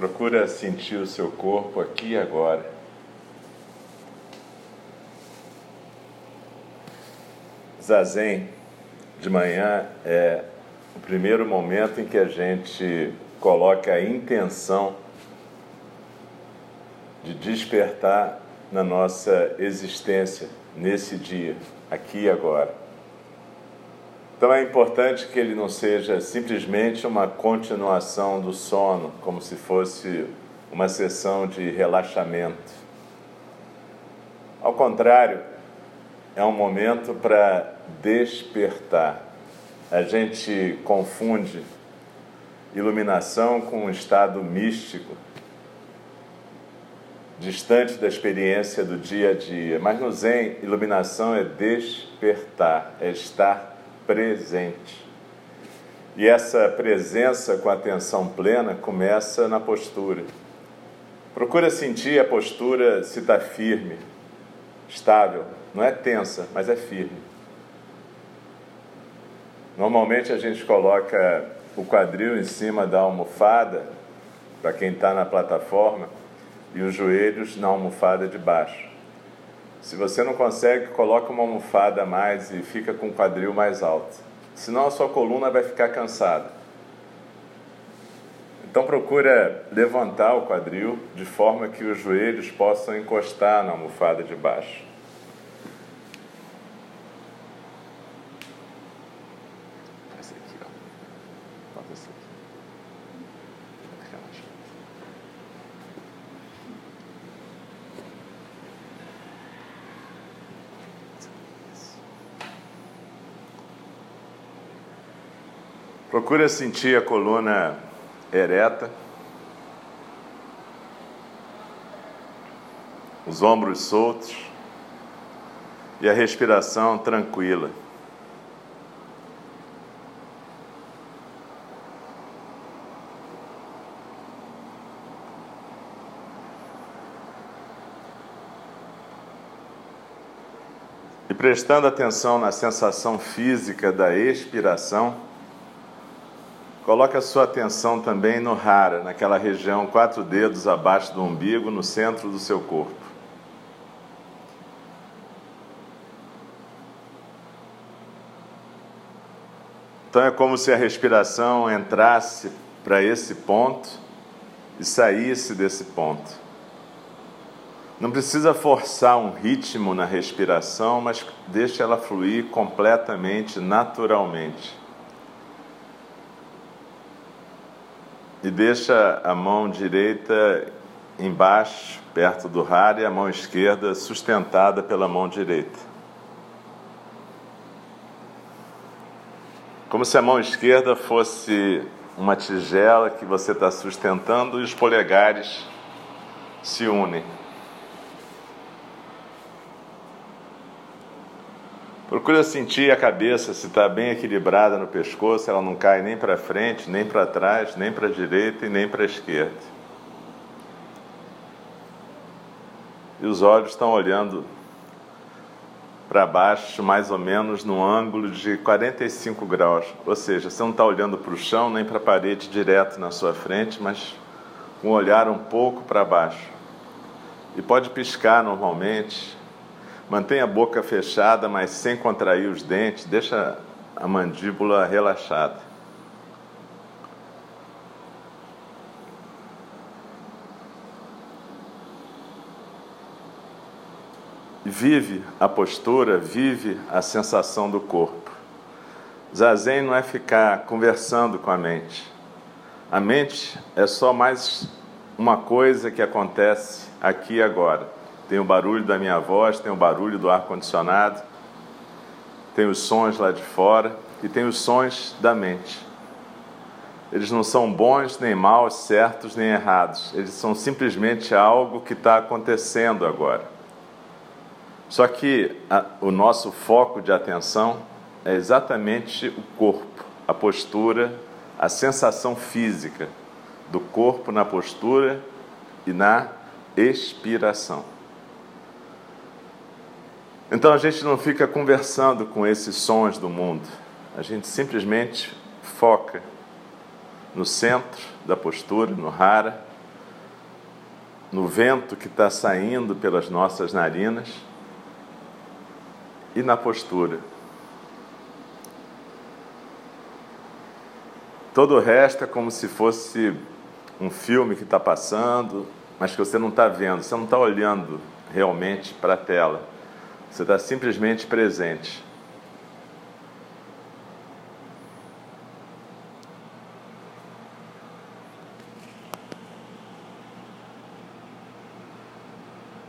Procura sentir o seu corpo aqui e agora. Zazen de manhã é o primeiro momento em que a gente coloca a intenção de despertar na nossa existência nesse dia, aqui e agora. Então é importante que ele não seja simplesmente uma continuação do sono, como se fosse uma sessão de relaxamento. Ao contrário, é um momento para despertar. A gente confunde iluminação com um estado místico, distante da experiência do dia a dia. Mas no Zen, iluminação é despertar, é estar presente. E essa presença com atenção plena começa na postura. Procura sentir a postura se está firme, estável. Não é tensa, mas é firme. Normalmente a gente coloca o quadril em cima da almofada, para quem está na plataforma, e os joelhos na almofada de baixo. Se você não consegue, coloca uma almofada a mais e fica com o quadril mais alto. Senão a sua coluna vai ficar cansada. Então procura levantar o quadril de forma que os joelhos possam encostar na almofada de baixo. Procura sentir a coluna ereta, os ombros soltos e a respiração tranquila. E prestando atenção na sensação física da expiração, Coloque a sua atenção também no rara, naquela região quatro dedos abaixo do umbigo, no centro do seu corpo. Então é como se a respiração entrasse para esse ponto e saísse desse ponto. Não precisa forçar um ritmo na respiração, mas deixe ela fluir completamente, naturalmente. E deixa a mão direita embaixo, perto do raro, e a mão esquerda sustentada pela mão direita. Como se a mão esquerda fosse uma tigela que você está sustentando e os polegares se unem. Procura sentir a cabeça se está bem equilibrada no pescoço, ela não cai nem para frente, nem para trás, nem para a direita e nem para a esquerda. E os olhos estão olhando para baixo, mais ou menos no ângulo de 45 graus. Ou seja, você não está olhando para o chão nem para a parede direto na sua frente, mas um olhar um pouco para baixo. E pode piscar normalmente, Mantenha a boca fechada, mas sem contrair os dentes, deixa a mandíbula relaxada. Vive a postura, vive a sensação do corpo. Zazen não é ficar conversando com a mente. A mente é só mais uma coisa que acontece aqui e agora tem o barulho da minha voz, tem o barulho do ar-condicionado, tem os sons lá de fora e tem os sons da mente. Eles não são bons nem maus, certos nem errados. Eles são simplesmente algo que está acontecendo agora. Só que a, o nosso foco de atenção é exatamente o corpo, a postura, a sensação física do corpo na postura e na expiração. Então a gente não fica conversando com esses sons do mundo, a gente simplesmente foca no centro da postura, no rara, no vento que está saindo pelas nossas narinas e na postura. Todo o resto é como se fosse um filme que está passando, mas que você não está vendo, você não está olhando realmente para a tela, você está simplesmente presente.